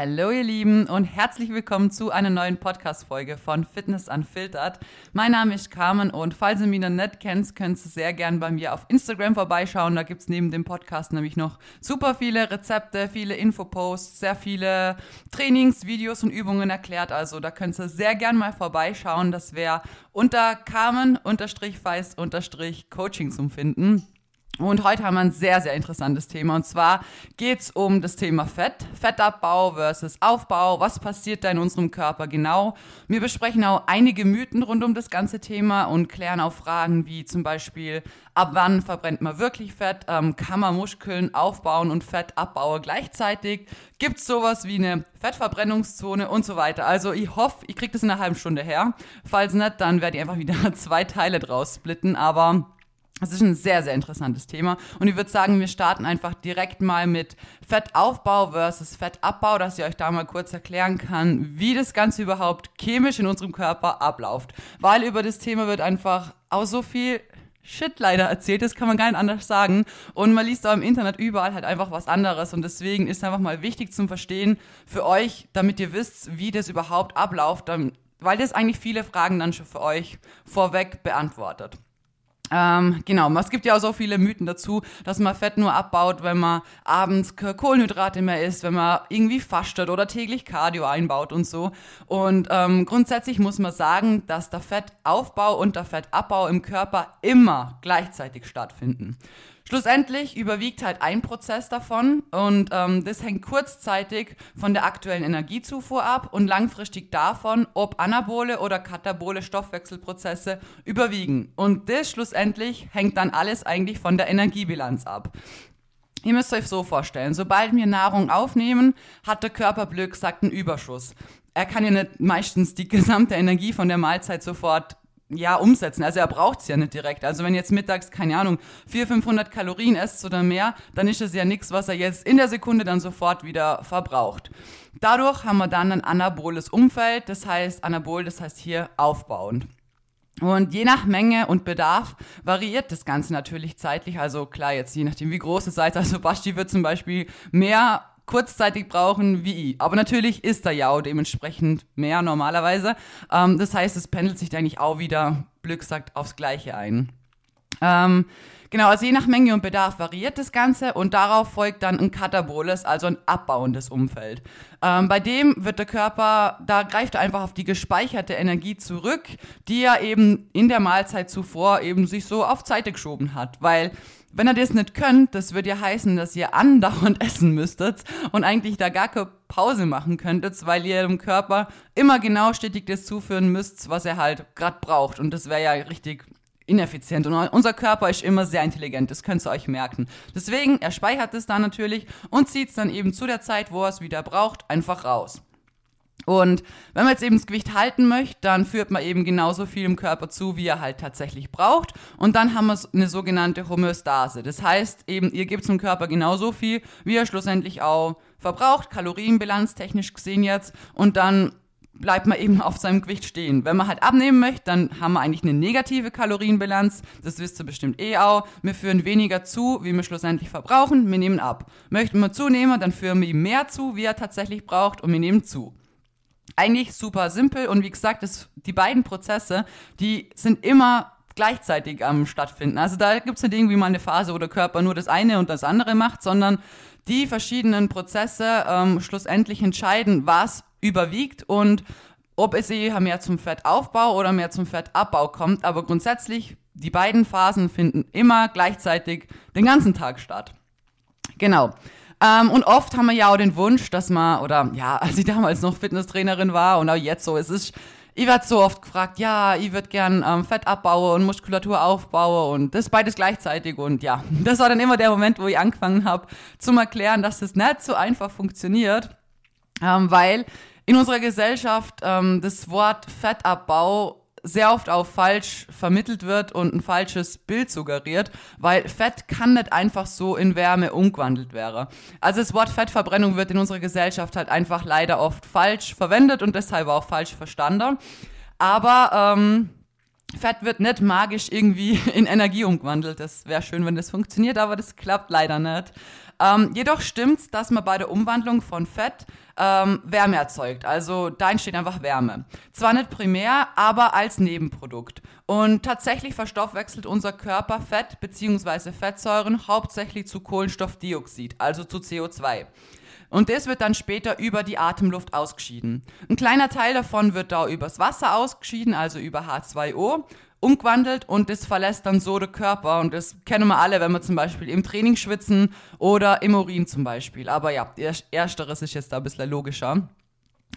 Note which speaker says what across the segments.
Speaker 1: Hallo ihr Lieben und herzlich willkommen zu einer neuen Podcast-Folge von Fitness Unfiltered. Mein Name ist Carmen und falls ihr mich noch nicht kennt, könnt ihr sehr gerne bei mir auf Instagram vorbeischauen. Da gibt es neben dem Podcast nämlich noch super viele Rezepte, viele Infoposts, sehr viele Trainings, Videos und Übungen erklärt. Also da könnt ihr sehr gerne mal vorbeischauen. Das wäre unter Carmen-Feist-Coaching zum Finden. Und heute haben wir ein sehr, sehr interessantes Thema. Und zwar geht es um das Thema Fett, Fettabbau versus Aufbau. Was passiert da in unserem Körper genau? Wir besprechen auch einige Mythen rund um das ganze Thema und klären auch Fragen wie zum Beispiel, ab wann verbrennt man wirklich Fett? Ähm, kann man Muskeln aufbauen und Fett abbauen gleichzeitig? Gibt es sowas wie eine Fettverbrennungszone und so weiter? Also ich hoffe, ich kriege das in einer halben Stunde her. Falls nicht, dann werde ich einfach wieder zwei Teile draus splitten. Aber das ist ein sehr, sehr interessantes Thema. Und ich würde sagen, wir starten einfach direkt mal mit Fettaufbau versus Fettabbau, dass ich euch da mal kurz erklären kann, wie das Ganze überhaupt chemisch in unserem Körper abläuft. Weil über das Thema wird einfach auch so viel Shit leider erzählt, das kann man gar nicht anders sagen. Und man liest auch im Internet überall halt einfach was anderes. Und deswegen ist einfach mal wichtig zum Verstehen für euch, damit ihr wisst, wie das überhaupt abläuft, weil das eigentlich viele Fragen dann schon für euch vorweg beantwortet. Ähm, genau, es gibt ja auch so viele Mythen dazu, dass man Fett nur abbaut, wenn man abends Kohlenhydrate mehr isst, wenn man irgendwie fastet oder täglich Cardio einbaut und so. Und ähm, grundsätzlich muss man sagen, dass der Fettaufbau und der Fettabbau im Körper immer gleichzeitig stattfinden. Schlussendlich überwiegt halt ein Prozess davon und ähm, das hängt kurzzeitig von der aktuellen Energiezufuhr ab und langfristig davon, ob anabole oder katabole Stoffwechselprozesse überwiegen. Und das schlussendlich hängt dann alles eigentlich von der Energiebilanz ab. Ihr müsst euch so vorstellen, sobald wir Nahrung aufnehmen, hat der Körper blöd gesagt einen Überschuss. Er kann ja nicht meistens die gesamte Energie von der Mahlzeit sofort ja, umsetzen. Also er braucht es ja nicht direkt. Also wenn jetzt mittags, keine Ahnung, 400, 500 Kalorien esst oder mehr, dann ist es ja nichts, was er jetzt in der Sekunde dann sofort wieder verbraucht. Dadurch haben wir dann ein anaboles Umfeld, das heißt anabol, das heißt hier aufbauend. Und je nach Menge und Bedarf variiert das Ganze natürlich zeitlich. Also klar, jetzt je nachdem, wie groß es seid. Also Basti wird zum Beispiel mehr kurzzeitig brauchen wie ich. Aber natürlich ist er ja auch dementsprechend mehr normalerweise. Ähm, das heißt, es pendelt sich eigentlich auch wieder, Glück sagt, aufs Gleiche ein. Ähm, genau, also je nach Menge und Bedarf variiert das Ganze und darauf folgt dann ein kataboles, also ein abbauendes Umfeld. Ähm, bei dem wird der Körper, da greift er einfach auf die gespeicherte Energie zurück, die er eben in der Mahlzeit zuvor eben sich so auf Seite geschoben hat, weil wenn ihr das nicht könnt, das würde ja heißen, dass ihr andauernd essen müsstet und eigentlich da gar keine Pause machen könntet, weil ihr dem Körper immer genau stetig das zuführen müsst, was er halt gerade braucht. Und das wäre ja richtig ineffizient. Und unser Körper ist immer sehr intelligent, das könnt ihr euch merken. Deswegen, er speichert es dann natürlich und zieht es dann eben zu der Zeit, wo er es wieder braucht, einfach raus. Und wenn man jetzt eben das Gewicht halten möchte, dann führt man eben genauso viel im Körper zu, wie er halt tatsächlich braucht. Und dann haben wir eine sogenannte Homöostase. Das heißt eben, ihr gebt zum Körper genauso viel, wie er schlussendlich auch verbraucht, Kalorienbilanz technisch gesehen jetzt. Und dann bleibt man eben auf seinem Gewicht stehen. Wenn man halt abnehmen möchte, dann haben wir eigentlich eine negative Kalorienbilanz. Das wisst ihr bestimmt eh auch. Wir führen weniger zu, wie wir schlussendlich verbrauchen. Wir nehmen ab. Möchten wir zunehmen, dann führen wir ihm mehr zu, wie er tatsächlich braucht und wir nehmen zu eigentlich super simpel und wie gesagt, das, die beiden Prozesse, die sind immer gleichzeitig am stattfinden. Also da gibt es nicht irgendwie mal eine Phase, wo der Körper nur das eine und das andere macht, sondern die verschiedenen Prozesse ähm, schlussendlich entscheiden, was überwiegt und ob es eher mehr zum Fettaufbau oder mehr zum Fettabbau kommt. Aber grundsätzlich, die beiden Phasen finden immer gleichzeitig den ganzen Tag statt. Genau. Ähm, und oft haben wir ja auch den Wunsch, dass man, oder ja, als ich damals noch Fitnesstrainerin war und auch jetzt so, es ist, ich werde so oft gefragt, ja, ich würde gern ähm, Fett abbauen und Muskulatur aufbauen und das beides gleichzeitig und ja, das war dann immer der Moment, wo ich angefangen habe, zum erklären, dass das nicht so einfach funktioniert, ähm, weil in unserer Gesellschaft ähm, das Wort Fettabbau sehr oft auch falsch vermittelt wird und ein falsches Bild suggeriert, weil Fett kann nicht einfach so in Wärme umgewandelt werden. Also das Wort Fettverbrennung wird in unserer Gesellschaft halt einfach leider oft falsch verwendet und deshalb auch falsch verstanden. Aber ähm, Fett wird nicht magisch irgendwie in Energie umgewandelt. Das wäre schön, wenn das funktioniert, aber das klappt leider nicht. Ähm, jedoch stimmt es, dass man bei der Umwandlung von Fett ähm, Wärme erzeugt. Also da entsteht einfach Wärme. Zwar nicht primär, aber als Nebenprodukt. Und tatsächlich verstoffwechselt unser Körper Fett bzw. Fettsäuren hauptsächlich zu Kohlenstoffdioxid, also zu CO2. Und das wird dann später über die Atemluft ausgeschieden. Ein kleiner Teil davon wird da übers Wasser ausgeschieden, also über H2O umgewandelt und das verlässt dann so der Körper. Und das kennen wir alle, wenn wir zum Beispiel im Training schwitzen oder im Urin zum Beispiel. Aber ja, ersteres ist jetzt da ein bisschen logischer.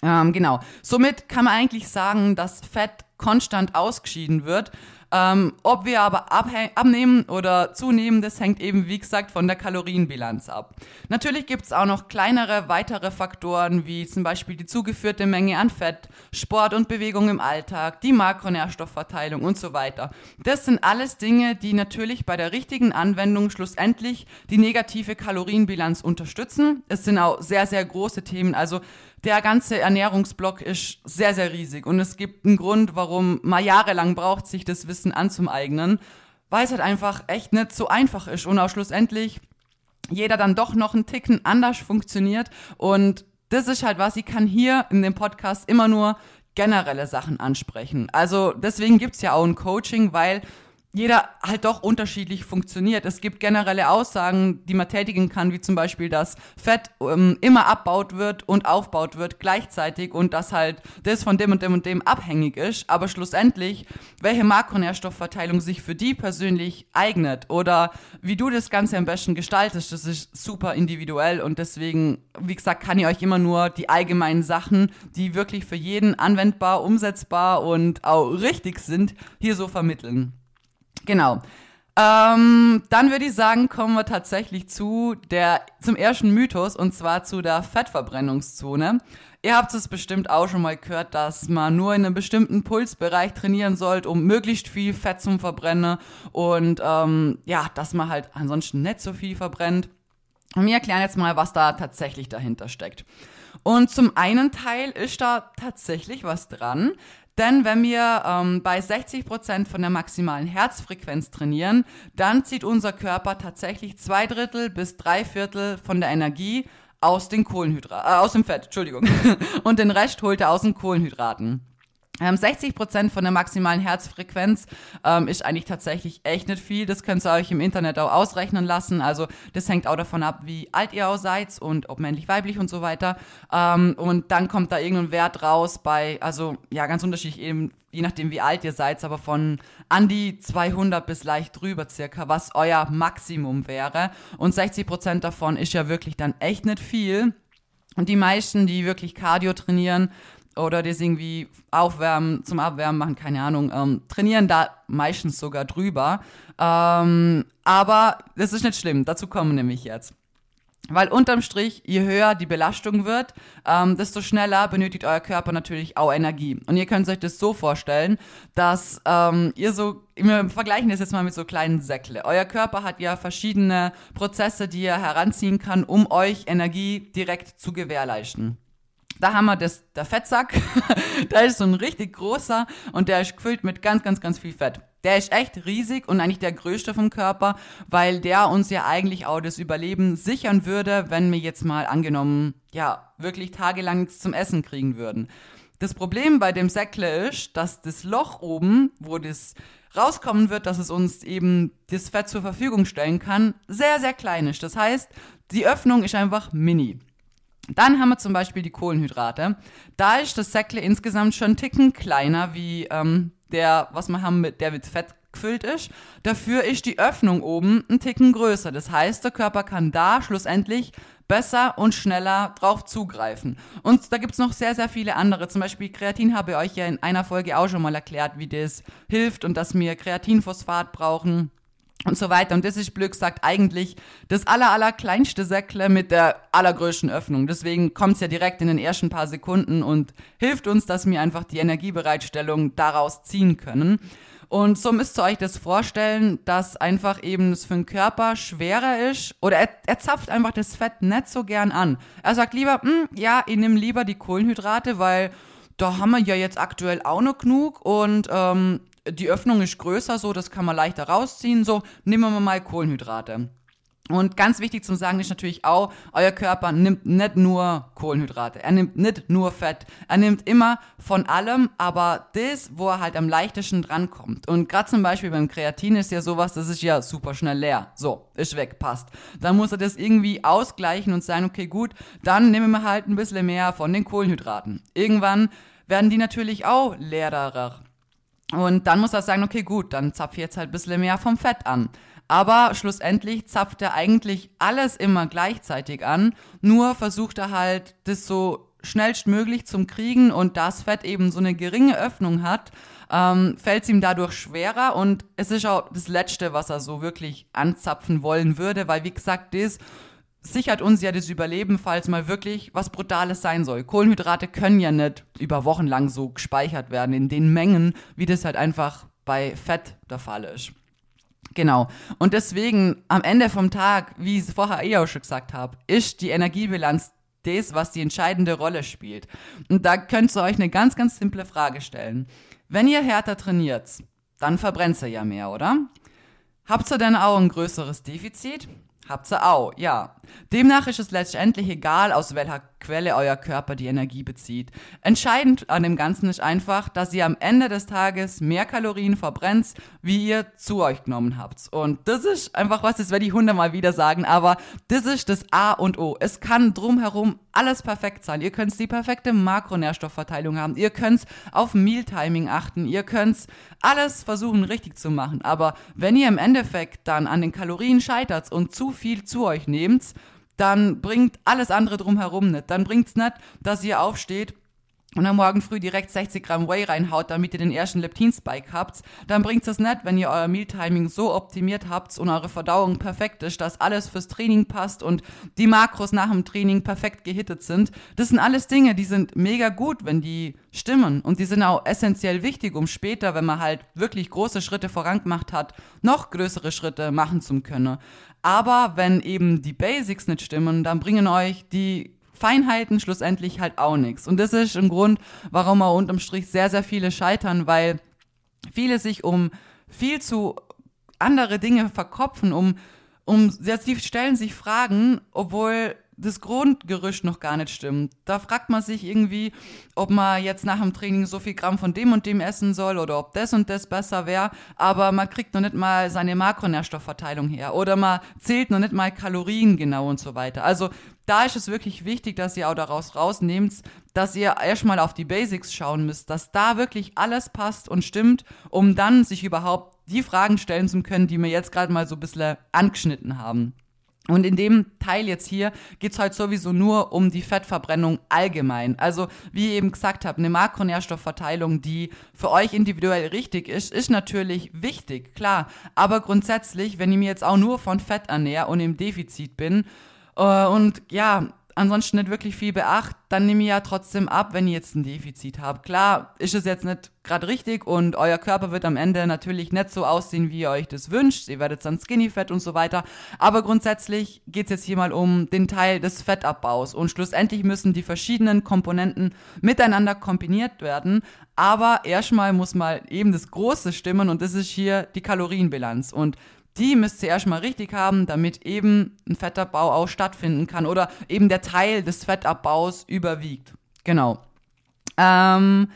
Speaker 1: Ähm, genau. Somit kann man eigentlich sagen, dass Fett konstant ausgeschieden wird. Ähm, ob wir aber abnehmen oder zunehmen, das hängt eben, wie gesagt, von der Kalorienbilanz ab. Natürlich gibt es auch noch kleinere, weitere Faktoren, wie zum Beispiel die zugeführte Menge an Fett, Sport und Bewegung im Alltag, die Makronährstoffverteilung und so weiter. Das sind alles Dinge, die natürlich bei der richtigen Anwendung schlussendlich die negative Kalorienbilanz unterstützen. Es sind auch sehr, sehr große Themen. Also der ganze Ernährungsblock ist sehr, sehr riesig. Und es gibt einen Grund, warum man jahrelang braucht, sich das Wissen anzueignen, weil es halt einfach echt nicht so einfach ist. Und auch schlussendlich jeder dann doch noch einen Ticken anders funktioniert. Und das ist halt was, ich kann hier in dem Podcast immer nur generelle Sachen ansprechen. Also deswegen gibt's ja auch ein Coaching, weil jeder halt doch unterschiedlich funktioniert. Es gibt generelle Aussagen, die man tätigen kann, wie zum Beispiel, dass Fett ähm, immer abbaut wird und aufbaut wird gleichzeitig und dass halt das von dem und dem und dem abhängig ist. Aber schlussendlich, welche Makronährstoffverteilung sich für die persönlich eignet oder wie du das Ganze am besten gestaltest, das ist super individuell und deswegen, wie gesagt, kann ich euch immer nur die allgemeinen Sachen, die wirklich für jeden anwendbar, umsetzbar und auch richtig sind, hier so vermitteln. Genau. Ähm, dann würde ich sagen, kommen wir tatsächlich zu der, zum ersten Mythos und zwar zu der Fettverbrennungszone. Ihr habt es bestimmt auch schon mal gehört, dass man nur in einem bestimmten Pulsbereich trainieren sollte, um möglichst viel Fett zu verbrennen und ähm, ja, dass man halt ansonsten nicht so viel verbrennt. Und wir erklären jetzt mal, was da tatsächlich dahinter steckt. Und zum einen Teil ist da tatsächlich was dran, denn wenn wir ähm, bei 60 Prozent von der maximalen Herzfrequenz trainieren, dann zieht unser Körper tatsächlich zwei Drittel bis drei Viertel von der Energie aus den Kohlenhydraten, äh, aus dem Fett, Entschuldigung. Und den Rest holt er aus den Kohlenhydraten. Ähm, 60 Prozent von der maximalen Herzfrequenz ähm, ist eigentlich tatsächlich echt nicht viel. Das könnt ihr euch im Internet auch ausrechnen lassen. Also das hängt auch davon ab, wie alt ihr auch seid und ob männlich, weiblich und so weiter. Ähm, und dann kommt da irgendein Wert raus bei, also ja, ganz unterschiedlich eben, je nachdem wie alt ihr seid, aber von an die 200 bis leicht drüber circa, was euer Maximum wäre. Und 60 Prozent davon ist ja wirklich dann echt nicht viel. Und die meisten, die wirklich Cardio trainieren, oder das irgendwie aufwärmen, zum Abwärmen machen, keine Ahnung, ähm, trainieren da meistens sogar drüber. Ähm, aber das ist nicht schlimm, dazu kommen nämlich jetzt. Weil unterm Strich, je höher die Belastung wird, ähm, desto schneller benötigt euer Körper natürlich auch Energie. Und ihr könnt euch das so vorstellen, dass ähm, ihr so, wir vergleichen das jetzt mal mit so kleinen Säckle. Euer Körper hat ja verschiedene Prozesse, die er heranziehen kann, um euch Energie direkt zu gewährleisten. Da haben wir das, der Fettsack. da ist so ein richtig großer und der ist gefüllt mit ganz, ganz, ganz viel Fett. Der ist echt riesig und eigentlich der größte vom Körper, weil der uns ja eigentlich auch das Überleben sichern würde, wenn wir jetzt mal angenommen, ja, wirklich tagelang nichts zum Essen kriegen würden. Das Problem bei dem Säckle ist, dass das Loch oben, wo das rauskommen wird, dass es uns eben das Fett zur Verfügung stellen kann, sehr, sehr klein ist. Das heißt, die Öffnung ist einfach mini. Dann haben wir zum Beispiel die Kohlenhydrate. Da ist das Säckle insgesamt schon einen Ticken kleiner wie ähm, der, was wir haben, mit, der mit Fett gefüllt ist. Dafür ist die Öffnung oben ein Ticken größer. Das heißt, der Körper kann da schlussendlich besser und schneller drauf zugreifen. Und da gibt es noch sehr, sehr viele andere. Zum Beispiel Kreatin habe ich euch ja in einer Folge auch schon mal erklärt, wie das hilft und dass wir Kreatinphosphat brauchen und so weiter. Und das ist blöd gesagt eigentlich das aller, aller kleinste Säckle mit der allergrößten Öffnung. Deswegen kommt es ja direkt in den ersten paar Sekunden und hilft uns, dass wir einfach die Energiebereitstellung daraus ziehen können. Und so müsst ihr euch das vorstellen, dass einfach eben es für den Körper schwerer ist oder er, er zapft einfach das Fett nicht so gern an. Er sagt lieber, hm, ja, ich nehme lieber die Kohlenhydrate, weil da haben wir ja jetzt aktuell auch noch genug und ähm, die Öffnung ist größer, so, das kann man leichter rausziehen, so, nehmen wir mal Kohlenhydrate. Und ganz wichtig zum Sagen ist natürlich auch, euer Körper nimmt nicht nur Kohlenhydrate, er nimmt nicht nur Fett, er nimmt immer von allem, aber das, wo er halt am leichtesten drankommt. Und gerade zum Beispiel beim Kreatin ist ja sowas, das ist ja super schnell leer. So, ist weg, passt. Dann muss er das irgendwie ausgleichen und sagen, okay, gut, dann nehmen wir halt ein bisschen mehr von den Kohlenhydraten. Irgendwann werden die natürlich auch leerer. Und dann muss er sagen, okay, gut, dann zapf ich jetzt halt ein bisschen mehr vom Fett an. Aber schlussendlich zapft er eigentlich alles immer gleichzeitig an, nur versucht er halt, das so schnellstmöglich zum Kriegen und das Fett eben so eine geringe Öffnung hat, ähm, fällt es ihm dadurch schwerer und es ist auch das Letzte, was er so wirklich anzapfen wollen würde, weil wie gesagt, das sichert uns ja das Überleben, falls mal wirklich was Brutales sein soll. Kohlenhydrate können ja nicht über Wochen lang so gespeichert werden in den Mengen, wie das halt einfach bei Fett der Fall ist. Genau. Und deswegen am Ende vom Tag, wie ich es vorher eh auch schon gesagt habe, ist die Energiebilanz das, was die entscheidende Rolle spielt. Und da könnt ihr euch eine ganz, ganz simple Frage stellen. Wenn ihr härter trainiert, dann verbrennt ihr ja mehr, oder? Habt ihr denn auch ein größeres Defizit? Habt ihr auch, ja. Demnach ist es letztendlich egal, aus welcher Quelle euer Körper die Energie bezieht. Entscheidend an dem Ganzen ist einfach, dass ihr am Ende des Tages mehr Kalorien verbrennt, wie ihr zu euch genommen habt. Und das ist einfach was, das werde ich hundertmal wieder sagen, aber das ist das A und O. Es kann drumherum alles perfekt sein. Ihr könnt die perfekte Makronährstoffverteilung haben. Ihr könnt auf Mealtiming achten. Ihr könnt alles versuchen richtig zu machen. Aber wenn ihr im Endeffekt dann an den Kalorien scheitert und zu viel zu euch nehmt, dann bringt alles andere drumherum nicht. Dann bringt es nicht, dass ihr aufsteht und am Morgen früh direkt 60 Gramm Whey reinhaut, damit ihr den ersten Leptin-Spike habt, dann bringt es nicht, wenn ihr euer Mealtiming so optimiert habt und eure Verdauung perfekt ist, dass alles fürs Training passt und die Makros nach dem Training perfekt gehittet sind. Das sind alles Dinge, die sind mega gut, wenn die stimmen und die sind auch essentiell wichtig, um später, wenn man halt wirklich große Schritte vorangemacht hat, noch größere Schritte machen zu können. Aber wenn eben die Basics nicht stimmen, dann bringen euch die Feinheiten schlussendlich halt auch nichts. Und das ist ein Grund, warum auch unterm Strich sehr, sehr viele scheitern, weil viele sich um viel zu andere Dinge verkopfen, um, um, sie stellen sich Fragen, obwohl das Grundgerüst noch gar nicht stimmt. Da fragt man sich irgendwie, ob man jetzt nach dem Training so viel Gramm von dem und dem essen soll oder ob das und das besser wäre, aber man kriegt noch nicht mal seine Makronährstoffverteilung her oder man zählt noch nicht mal Kalorien genau und so weiter. Also da ist es wirklich wichtig, dass ihr auch daraus rausnehmt, dass ihr erstmal auf die Basics schauen müsst, dass da wirklich alles passt und stimmt, um dann sich überhaupt die Fragen stellen zu können, die wir jetzt gerade mal so ein bisschen angeschnitten haben. Und in dem Teil jetzt hier geht's halt sowieso nur um die Fettverbrennung allgemein. Also wie ich eben gesagt habe, eine Makronährstoffverteilung, die für euch individuell richtig ist, ist natürlich wichtig, klar. Aber grundsätzlich, wenn ich mir jetzt auch nur von Fett ernähre und im Defizit bin und ja, ansonsten nicht wirklich viel beacht, dann nehme ich ja trotzdem ab, wenn ihr jetzt ein Defizit habt. Klar, ist es jetzt nicht gerade richtig und euer Körper wird am Ende natürlich nicht so aussehen, wie ihr euch das wünscht. Ihr werdet dann skinny fett und so weiter. Aber grundsätzlich geht es jetzt hier mal um den Teil des Fettabbaus und schlussendlich müssen die verschiedenen Komponenten miteinander kombiniert werden. Aber erstmal muss mal eben das Große stimmen und das ist hier die Kalorienbilanz. Und die müsst ihr erstmal richtig haben, damit eben ein Fettabbau auch stattfinden kann oder eben der Teil des Fettabbaus überwiegt. Genau. Ähm,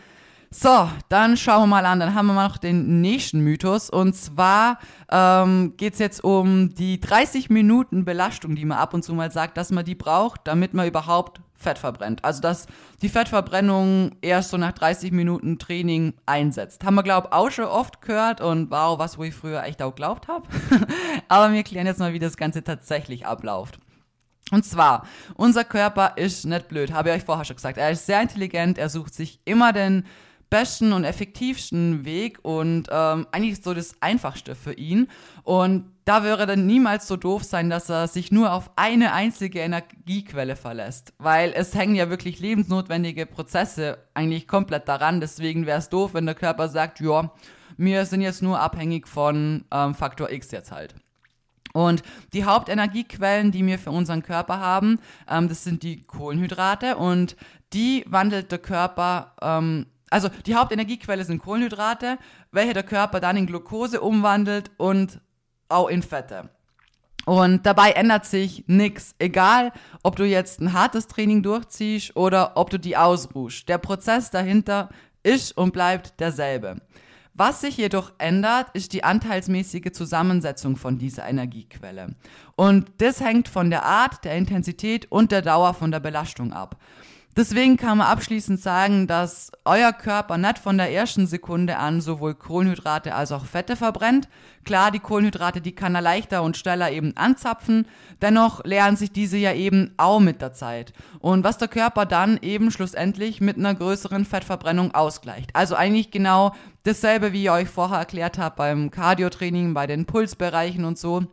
Speaker 1: so, dann schauen wir mal an. Dann haben wir mal noch den nächsten Mythos. Und zwar ähm, geht es jetzt um die 30 Minuten Belastung, die man ab und zu mal sagt, dass man die braucht, damit man überhaupt Fett verbrennt. Also dass die Fettverbrennung erst so nach 30 Minuten Training einsetzt. Haben wir, glaube ich, auch schon oft gehört und wow, was wo ich früher echt auch glaubt habe. Aber wir klären jetzt mal, wie das Ganze tatsächlich abläuft. Und zwar, unser Körper ist nicht blöd, habe ich euch vorher schon gesagt. Er ist sehr intelligent, er sucht sich immer den besten und effektivsten Weg und ähm, eigentlich so das Einfachste für ihn. Und da wäre dann niemals so doof sein, dass er sich nur auf eine einzige Energiequelle verlässt. Weil es hängen ja wirklich lebensnotwendige Prozesse eigentlich komplett daran. Deswegen wäre es doof, wenn der Körper sagt, ja, wir sind jetzt nur abhängig von ähm, Faktor X jetzt halt. Und die Hauptenergiequellen, die wir für unseren Körper haben, ähm, das sind die Kohlenhydrate und die wandelt der Körper ähm, also die Hauptenergiequelle sind Kohlenhydrate, welche der Körper dann in Glucose umwandelt und auch in Fette. Und dabei ändert sich nichts, egal ob du jetzt ein hartes Training durchziehst oder ob du die ausruhst. Der Prozess dahinter ist und bleibt derselbe. Was sich jedoch ändert, ist die anteilsmäßige Zusammensetzung von dieser Energiequelle. Und das hängt von der Art, der Intensität und der Dauer von der Belastung ab. Deswegen kann man abschließend sagen, dass euer Körper nicht von der ersten Sekunde an sowohl Kohlenhydrate als auch Fette verbrennt. Klar, die Kohlenhydrate, die kann er leichter und schneller eben anzapfen. Dennoch lernen sich diese ja eben auch mit der Zeit. Und was der Körper dann eben schlussendlich mit einer größeren Fettverbrennung ausgleicht. Also eigentlich genau dasselbe, wie ich euch vorher erklärt habe beim Cardiotraining, bei den Pulsbereichen und so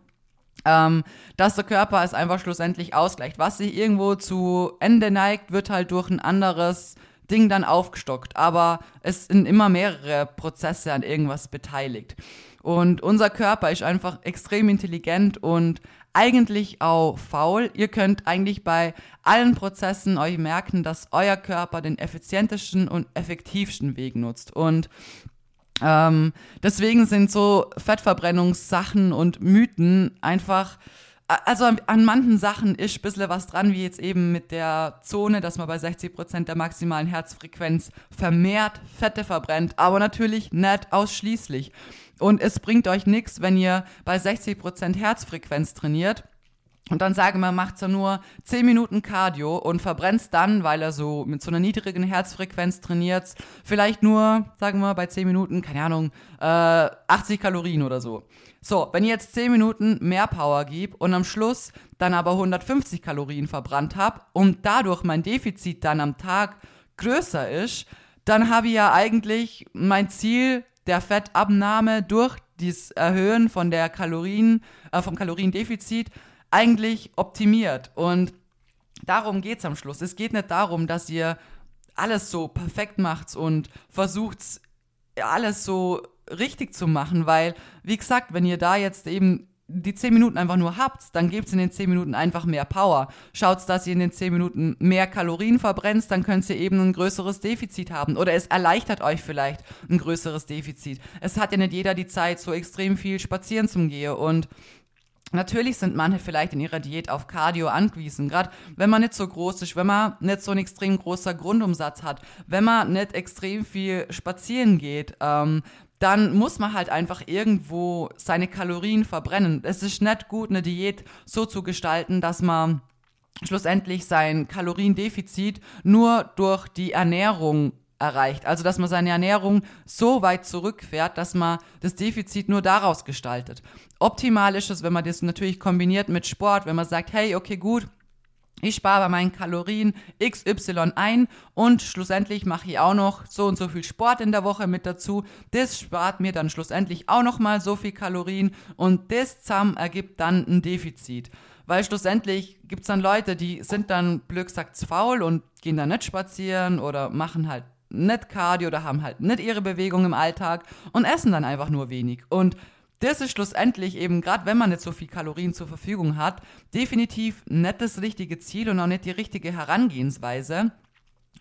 Speaker 1: ähm, dass der Körper es einfach schlussendlich ausgleicht. Was sich irgendwo zu Ende neigt, wird halt durch ein anderes Ding dann aufgestockt. Aber es sind immer mehrere Prozesse an irgendwas beteiligt. Und unser Körper ist einfach extrem intelligent und eigentlich auch faul. Ihr könnt eigentlich bei allen Prozessen euch merken, dass euer Körper den effizientesten und effektivsten Weg nutzt. Und ähm, deswegen sind so Fettverbrennungssachen und Mythen einfach, also an, an manchen Sachen ist ein bisschen was dran, wie jetzt eben mit der Zone, dass man bei 60 Prozent der maximalen Herzfrequenz vermehrt Fette verbrennt, aber natürlich nicht ausschließlich. Und es bringt euch nichts, wenn ihr bei 60 Prozent Herzfrequenz trainiert und dann sagen wir, macht so nur 10 Minuten Cardio und verbrennt dann, weil er so mit so einer niedrigen Herzfrequenz trainiert, vielleicht nur, sagen wir, bei 10 Minuten, keine Ahnung, äh, 80 Kalorien oder so. So, wenn ihr jetzt 10 Minuten mehr Power gibt und am Schluss dann aber 150 Kalorien verbrannt habt und dadurch mein Defizit dann am Tag größer ist, dann habe ich ja eigentlich mein Ziel der Fettabnahme durch das Erhöhen von der Kalorien, äh, vom Kaloriendefizit eigentlich optimiert. Und darum geht es am Schluss. Es geht nicht darum, dass ihr alles so perfekt macht und versucht, alles so richtig zu machen, weil, wie gesagt, wenn ihr da jetzt eben die 10 Minuten einfach nur habt, dann gebt in den 10 Minuten einfach mehr Power. Schaut, dass ihr in den 10 Minuten mehr Kalorien verbrennt, dann könnt ihr eben ein größeres Defizit haben. Oder es erleichtert euch vielleicht ein größeres Defizit. Es hat ja nicht jeder die Zeit, so extrem viel spazieren zu gehen. Und Natürlich sind manche vielleicht in ihrer Diät auf Cardio angewiesen, gerade wenn man nicht so groß ist, wenn man nicht so einen extrem großer Grundumsatz hat, wenn man nicht extrem viel spazieren geht, ähm, dann muss man halt einfach irgendwo seine Kalorien verbrennen. Es ist nicht gut, eine Diät so zu gestalten, dass man schlussendlich sein Kaloriendefizit nur durch die Ernährung erreicht. Also, dass man seine Ernährung so weit zurückfährt, dass man das Defizit nur daraus gestaltet. Optimal ist es, wenn man das natürlich kombiniert mit Sport, wenn man sagt, hey, okay, gut, ich spare bei meinen Kalorien XY ein und schlussendlich mache ich auch noch so und so viel Sport in der Woche mit dazu. Das spart mir dann schlussendlich auch noch mal so viel Kalorien und das zusammen ergibt dann ein Defizit. Weil schlussendlich gibt es dann Leute, die sind dann blöd gesagt faul und gehen dann nicht spazieren oder machen halt nicht Cardio oder haben halt nicht ihre Bewegung im Alltag und essen dann einfach nur wenig. Und das ist schlussendlich eben, gerade wenn man nicht so viel Kalorien zur Verfügung hat, definitiv nicht das richtige Ziel und auch nicht die richtige Herangehensweise.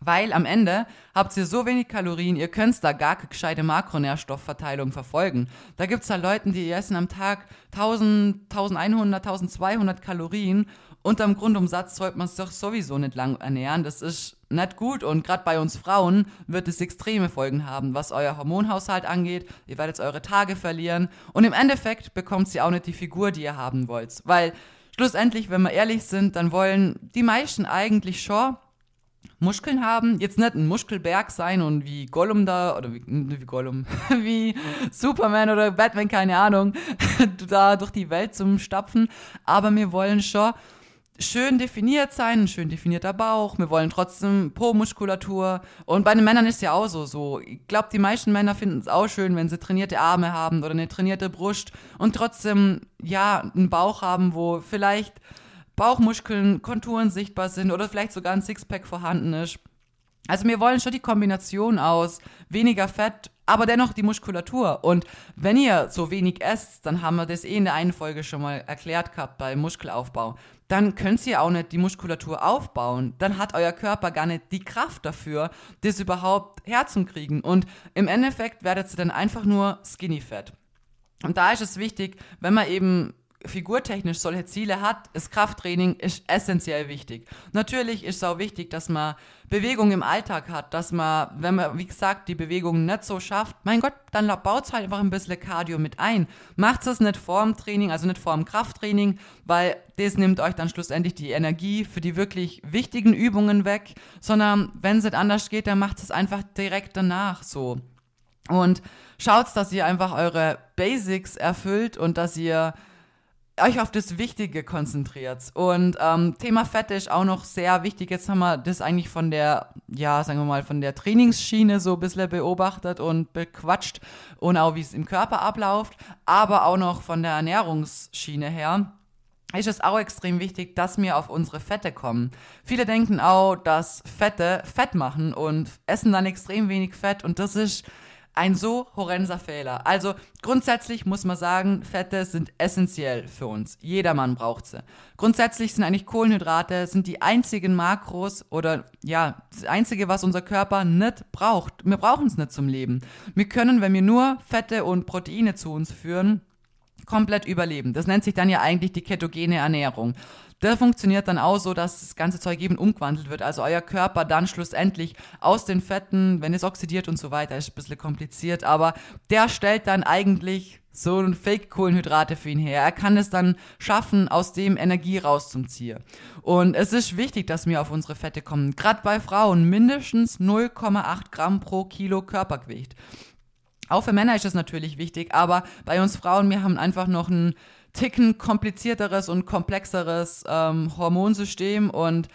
Speaker 1: Weil am Ende habt ihr so wenig Kalorien, ihr könnt da gar keine gescheite Makronährstoffverteilung verfolgen. Da gibt es da Leute, die essen am Tag 1000, 1100, 1200 Kalorien unterm Grundumsatz sollte man es doch sowieso nicht lang ernähren. Das ist nicht gut und gerade bei uns Frauen wird es extreme Folgen haben, was euer Hormonhaushalt angeht. Ihr werdet eure Tage verlieren und im Endeffekt bekommt ihr auch nicht die Figur, die ihr haben wollt. Weil schlussendlich, wenn wir ehrlich sind, dann wollen die meisten eigentlich schon Muskeln haben. Jetzt nicht ein Muskelberg sein und wie Gollum da, oder wie, wie Gollum, wie Superman oder Batman, keine Ahnung, da durch die Welt zum Stapfen. Aber wir wollen schon schön definiert sein, ein schön definierter Bauch. Wir wollen trotzdem Po-Muskulatur. Und bei den Männern ist ja auch so. so. Ich glaube, die meisten Männer finden es auch schön, wenn sie trainierte Arme haben oder eine trainierte Brust und trotzdem, ja, einen Bauch haben, wo vielleicht Bauchmuskeln, Konturen sichtbar sind oder vielleicht sogar ein Sixpack vorhanden ist. Also wir wollen schon die Kombination aus weniger Fett, aber dennoch die Muskulatur. Und wenn ihr so wenig esst, dann haben wir das eh in der einen Folge schon mal erklärt gehabt beim Muskelaufbau dann könnt ihr auch nicht die Muskulatur aufbauen. Dann hat euer Körper gar nicht die Kraft dafür, das überhaupt herzukriegen. Und im Endeffekt werdet ihr dann einfach nur skinny fat. Und da ist es wichtig, wenn man eben figurtechnisch solche Ziele hat, ist Krafttraining ist essentiell wichtig. Natürlich ist es auch wichtig, dass man Bewegung im Alltag hat, dass man, wenn man, wie gesagt, die Bewegung nicht so schafft, mein Gott, dann baut es halt einfach ein bisschen Cardio mit ein. Macht es nicht vor dem Training, also nicht vor dem Krafttraining, weil das nimmt euch dann schlussendlich die Energie für die wirklich wichtigen Übungen weg, sondern wenn es nicht anders geht, dann macht es einfach direkt danach so. Und schaut, dass ihr einfach eure Basics erfüllt und dass ihr euch auf das Wichtige konzentriert. Und ähm, Thema Fette ist auch noch sehr wichtig. Jetzt haben wir das eigentlich von der, ja, sagen wir mal, von der Trainingsschiene so ein bisschen beobachtet und bequatscht und auch wie es im Körper abläuft, aber auch noch von der Ernährungsschiene her ist es auch extrem wichtig, dass wir auf unsere Fette kommen. Viele denken auch, dass Fette Fett machen und essen dann extrem wenig Fett und das ist ein so horrender Fehler. Also grundsätzlich muss man sagen, Fette sind essentiell für uns. Jedermann braucht sie. Grundsätzlich sind eigentlich Kohlenhydrate sind die einzigen Makros oder ja, das einzige, was unser Körper nicht braucht. Wir brauchen es nicht zum Leben. Wir können, wenn wir nur Fette und Proteine zu uns führen, komplett überleben. Das nennt sich dann ja eigentlich die ketogene Ernährung. Der funktioniert dann auch so, dass das ganze Zeug eben umgewandelt wird. Also euer Körper dann schlussendlich aus den Fetten, wenn es oxidiert und so weiter, ist ein bisschen kompliziert, aber der stellt dann eigentlich so ein Fake-Kohlenhydrate für ihn her. Er kann es dann schaffen, aus dem Energie rauszuziehen. Und es ist wichtig, dass wir auf unsere Fette kommen. Gerade bei Frauen mindestens 0,8 Gramm pro Kilo Körpergewicht. Auch für Männer ist das natürlich wichtig, aber bei uns Frauen, wir haben einfach noch ein Ticken komplizierteres und komplexeres ähm, Hormonsystem und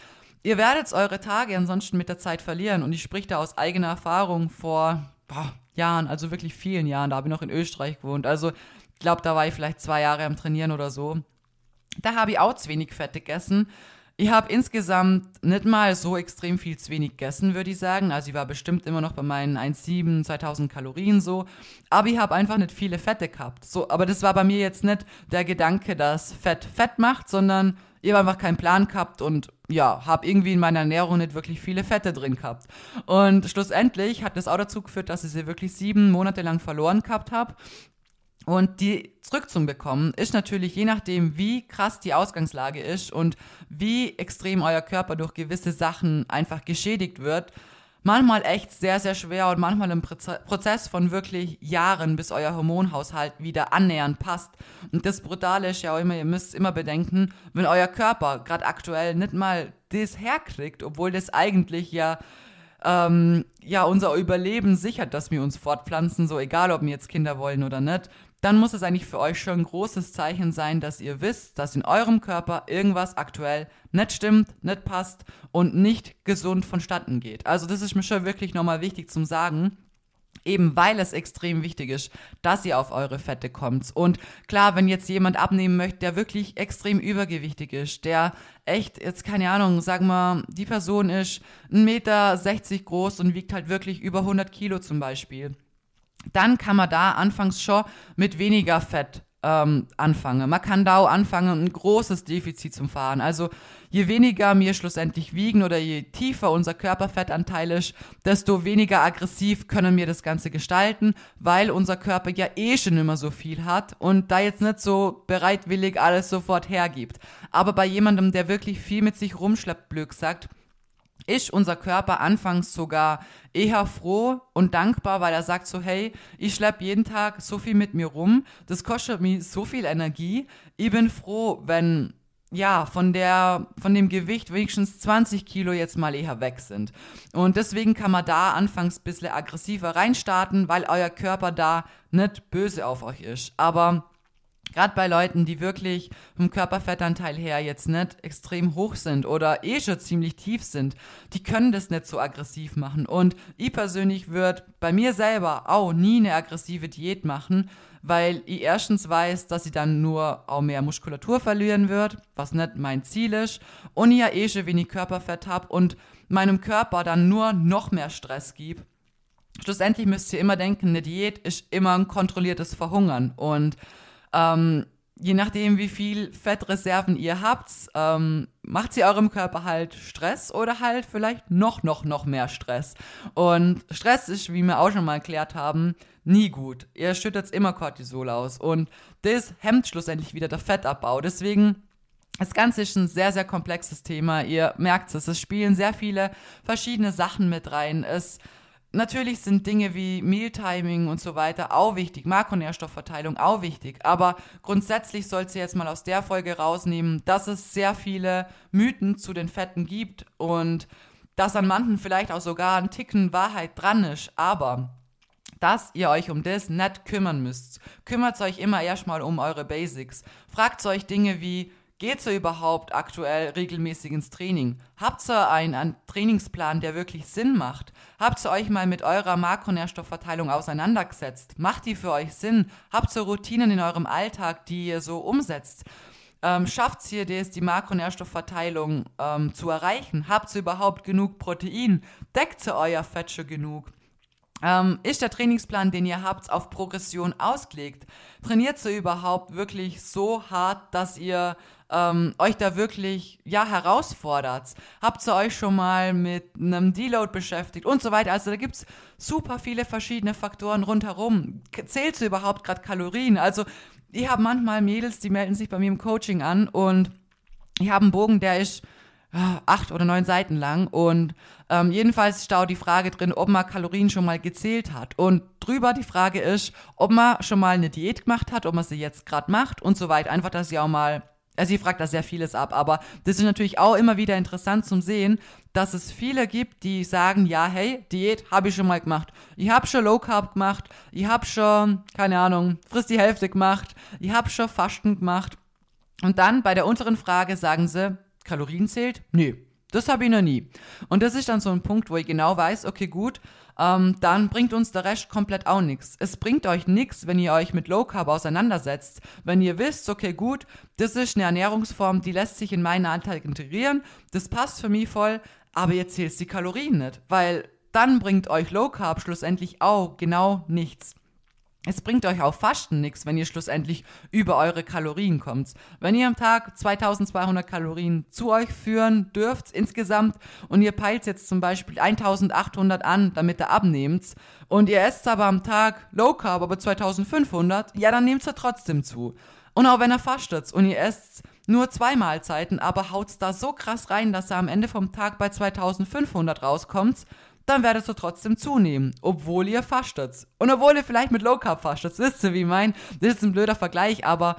Speaker 1: ihr werdet eure Tage ansonsten mit der Zeit verlieren. Und ich spreche da aus eigener Erfahrung vor boah, Jahren, also wirklich vielen Jahren. Da habe ich noch in Österreich gewohnt. Also ich glaube, da war ich vielleicht zwei Jahre am Trainieren oder so. Da habe ich auch zu wenig Fett gegessen. Ich habe insgesamt nicht mal so extrem viel zu wenig gegessen, würde ich sagen. Also ich war bestimmt immer noch bei meinen 1,7, 2000 Kalorien so. Aber ich habe einfach nicht viele Fette gehabt. So, aber das war bei mir jetzt nicht der Gedanke, dass Fett Fett macht, sondern ich habe einfach keinen Plan gehabt und ja, habe irgendwie in meiner Ernährung nicht wirklich viele Fette drin gehabt. Und schlussendlich hat das auch dazu geführt, dass ich sie wirklich sieben Monate lang verloren gehabt habe. Und die zurückzubekommen ist natürlich je nachdem, wie krass die Ausgangslage ist und wie extrem euer Körper durch gewisse Sachen einfach geschädigt wird, manchmal echt sehr, sehr schwer und manchmal ein Prozess von wirklich Jahren, bis euer Hormonhaushalt wieder annähernd passt. Und das Brutale ist ja auch immer, ihr müsst immer bedenken, wenn euer Körper gerade aktuell nicht mal das herkriegt, obwohl das eigentlich ja ähm, ja, unser Überleben sichert, dass wir uns fortpflanzen, so egal, ob wir jetzt Kinder wollen oder nicht, dann muss es eigentlich für euch schon ein großes Zeichen sein, dass ihr wisst, dass in eurem Körper irgendwas aktuell nicht stimmt, nicht passt und nicht gesund vonstatten geht. Also das ist mir schon wirklich nochmal wichtig zum Sagen. Eben weil es extrem wichtig ist, dass ihr auf eure Fette kommt. Und klar, wenn jetzt jemand abnehmen möchte, der wirklich extrem übergewichtig ist, der echt, jetzt keine Ahnung, sagen wir, die Person ist 1,60 Meter groß und wiegt halt wirklich über 100 Kilo zum Beispiel dann kann man da anfangs schon mit weniger Fett ähm, anfangen. Man kann da auch anfangen, ein großes Defizit zu fahren. Also je weniger wir schlussendlich wiegen oder je tiefer unser Körperfettanteil ist, desto weniger aggressiv können wir das Ganze gestalten, weil unser Körper ja eh schon immer so viel hat und da jetzt nicht so bereitwillig alles sofort hergibt. Aber bei jemandem, der wirklich viel mit sich rumschleppt, blöd sagt, ist unser Körper anfangs sogar eher froh und dankbar, weil er sagt so, hey, ich schleppe jeden Tag so viel mit mir rum, das kostet mir so viel Energie. Ich bin froh, wenn ja, von der, von dem Gewicht wenigstens 20 Kilo jetzt mal eher weg sind. Und deswegen kann man da anfangs ein bisschen aggressiver reinstarten, weil euer Körper da nicht böse auf euch ist. Aber Gerade bei Leuten, die wirklich vom Körperfettanteil her jetzt nicht extrem hoch sind oder eh schon ziemlich tief sind, die können das nicht so aggressiv machen. Und ich persönlich würde bei mir selber auch nie eine aggressive Diät machen, weil ich erstens weiß, dass ich dann nur auch mehr Muskulatur verlieren wird, was nicht mein Ziel ist, und ich ja eh schon wenig Körperfett habe und meinem Körper dann nur noch mehr Stress gibt. Schlussendlich müsst ihr immer denken, eine Diät ist immer ein kontrolliertes Verhungern und ähm, je nachdem, wie viel Fettreserven ihr habt, ähm, macht sie eurem Körper halt Stress oder halt vielleicht noch, noch, noch mehr Stress. Und Stress ist, wie wir auch schon mal erklärt haben, nie gut. Ihr schüttet immer Cortisol aus und das hemmt schlussendlich wieder der Fettabbau. Deswegen das Ganze ist ein sehr, sehr komplexes Thema. Ihr merkt es, es spielen sehr viele verschiedene Sachen mit rein. Es Natürlich sind Dinge wie Mealtiming und so weiter auch wichtig, Makronährstoffverteilung auch wichtig, aber grundsätzlich sollst du jetzt mal aus der Folge rausnehmen, dass es sehr viele Mythen zu den Fetten gibt und dass an manchen vielleicht auch sogar ein Ticken Wahrheit dran ist, aber dass ihr euch um das nicht kümmern müsst. Kümmert euch immer erstmal um eure Basics. Fragt euch Dinge wie, Geht ihr überhaupt aktuell regelmäßig ins Training? Habt ihr einen, einen, Trainingsplan, der wirklich Sinn macht? Habt ihr euch mal mit eurer Makronährstoffverteilung auseinandergesetzt? Macht die für euch Sinn? Habt ihr Routinen in eurem Alltag, die ihr so umsetzt? Ähm, schafft ihr das, die Makronährstoffverteilung ähm, zu erreichen? Habt ihr überhaupt genug Protein? Deckt ihr euer Fett schon genug? Ähm, ist der Trainingsplan, den ihr habt, auf Progression ausgelegt? Trainiert ihr überhaupt wirklich so hart, dass ihr ähm, euch da wirklich ja herausfordert. Habt ihr euch schon mal mit einem Deload beschäftigt und so weiter. Also da gibt es super viele verschiedene Faktoren rundherum. Zählt ihr überhaupt gerade Kalorien? Also ich habe manchmal Mädels, die melden sich bei mir im Coaching an und ich habe einen Bogen, der ist ah, acht oder neun Seiten lang und ähm, jedenfalls staut die Frage drin, ob man Kalorien schon mal gezählt hat. Und drüber die Frage ist, ob man schon mal eine Diät gemacht hat, ob man sie jetzt gerade macht und so weiter. Einfach, dass ihr auch mal also sie fragt da sehr vieles ab, aber das ist natürlich auch immer wieder interessant zum Sehen, dass es viele gibt, die sagen, ja, hey, Diät habe ich schon mal gemacht. Ich habe schon Low Carb gemacht, ich habe schon, keine Ahnung, frisst die Hälfte gemacht, ich habe schon Fasten gemacht. Und dann bei der unteren Frage sagen sie, Kalorien zählt? Nö, das habe ich noch nie. Und das ist dann so ein Punkt, wo ich genau weiß, okay, gut, ähm, dann bringt uns der Rest komplett auch nichts. Es bringt euch nichts, wenn ihr euch mit Low Carb auseinandersetzt. Wenn ihr wisst, okay, gut, das ist eine Ernährungsform, die lässt sich in meinen Alltag integrieren, das passt für mich voll, aber ihr zählt die Kalorien nicht, weil dann bringt euch Low Carb schlussendlich auch genau nichts. Es bringt euch auch Fasten nichts, wenn ihr schlussendlich über eure Kalorien kommt. Wenn ihr am Tag 2200 Kalorien zu euch führen dürft insgesamt und ihr peilt jetzt zum Beispiel 1800 an, damit ihr abnehmt und ihr esst aber am Tag Low Carb, aber 2500, ja, dann nehmt ihr trotzdem zu. Und auch wenn ihr fastet und ihr esst nur zwei Mahlzeiten, aber haut's da so krass rein, dass ihr am Ende vom Tag bei 2500 rauskommt, dann werdet ihr trotzdem zunehmen, obwohl ihr fastet. Und obwohl ihr vielleicht mit Low Carb fastet, wisst ihr, wie ich mein? Das ist ein blöder Vergleich, aber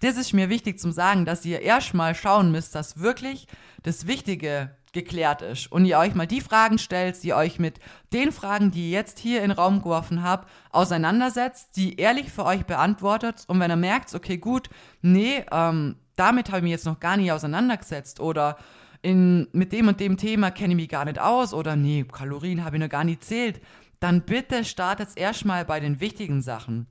Speaker 1: das ist mir wichtig zum sagen, dass ihr erstmal schauen müsst, dass wirklich das Wichtige geklärt ist und ihr euch mal die Fragen stellt, die euch mit den Fragen, die ihr jetzt hier in den Raum geworfen habt, auseinandersetzt, die ehrlich für euch beantwortet und wenn ihr merkt, okay, gut, nee, ähm, damit habe ich mich jetzt noch gar nicht auseinandergesetzt oder in, mit dem und dem Thema kenne ich mich gar nicht aus oder nee, Kalorien habe ich noch gar nicht zählt, dann bitte startet erstmal bei den wichtigen Sachen.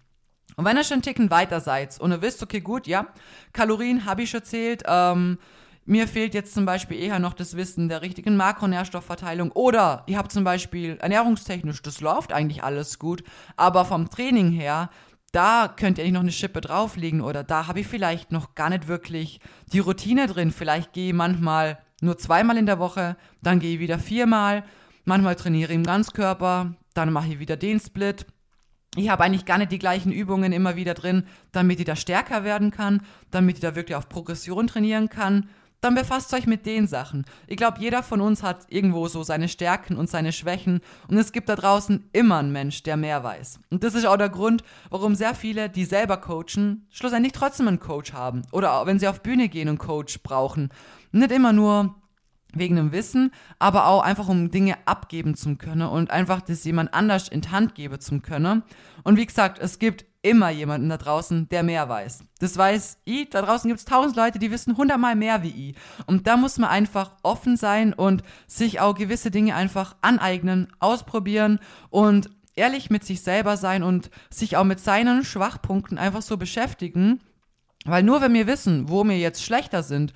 Speaker 1: Und wenn ihr schon einen Ticken weiter seid und ihr wisst, okay, gut, ja, Kalorien habe ich schon zählt, ähm, mir fehlt jetzt zum Beispiel eher noch das Wissen der richtigen Makronährstoffverteilung oder ihr habt zum Beispiel ernährungstechnisch, das läuft eigentlich alles gut, aber vom Training her, da könnt ihr nicht noch eine Schippe drauflegen oder da habe ich vielleicht noch gar nicht wirklich die Routine drin. Vielleicht gehe ich manchmal nur zweimal in der Woche, dann gehe ich wieder viermal, manchmal trainiere ich im Ganzkörper, dann mache ich wieder den Split. Ich habe eigentlich gar nicht die gleichen Übungen immer wieder drin, damit ich da stärker werden kann, damit ich da wirklich auf Progression trainieren kann. Dann befasst euch mit den Sachen. Ich glaube, jeder von uns hat irgendwo so seine Stärken und seine Schwächen und es gibt da draußen immer einen Mensch, der mehr weiß. Und das ist auch der Grund, warum sehr viele, die selber coachen, schlussendlich trotzdem einen Coach haben oder auch wenn sie auf Bühne gehen und Coach brauchen. Nicht immer nur wegen dem Wissen, aber auch einfach um Dinge abgeben zu können und einfach das jemand anders in die Hand geben zu können. Und wie gesagt, es gibt immer jemanden da draußen, der mehr weiß. Das weiß ich, da draußen gibt es tausend Leute, die wissen hundertmal mehr wie ich. Und da muss man einfach offen sein und sich auch gewisse Dinge einfach aneignen, ausprobieren und ehrlich mit sich selber sein und sich auch mit seinen Schwachpunkten einfach so beschäftigen. Weil nur wenn wir wissen, wo wir jetzt schlechter sind,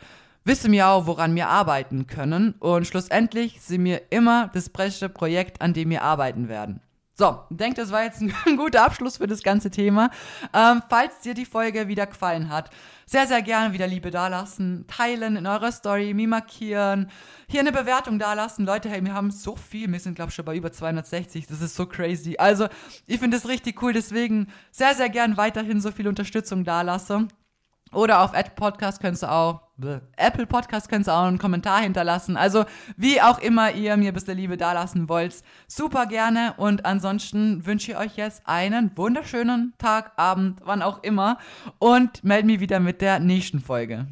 Speaker 1: wissen wir auch, woran wir arbeiten können. Und schlussendlich sind wir immer das beste Projekt, an dem wir arbeiten werden. So, denkt, das war jetzt ein guter Abschluss für das ganze Thema. Ähm, falls dir die Folge wieder gefallen hat, sehr, sehr gerne wieder Liebe dalassen, teilen in eurer Story, mir markieren, hier eine Bewertung dalassen. Leute, hey, wir haben so viel, wir sind, glaube ich, schon bei über 260, das ist so crazy. Also, ich finde das richtig cool, deswegen sehr, sehr gern weiterhin so viel Unterstützung dalassen. Oder auf Apple Podcast könntest du auch, Apple Podcast könntest du auch einen Kommentar hinterlassen. Also, wie auch immer ihr mir bis der Liebe dalassen wollt, super gerne. Und ansonsten wünsche ich euch jetzt einen wunderschönen Tag, Abend, wann auch immer. Und melde mich wieder mit der nächsten Folge.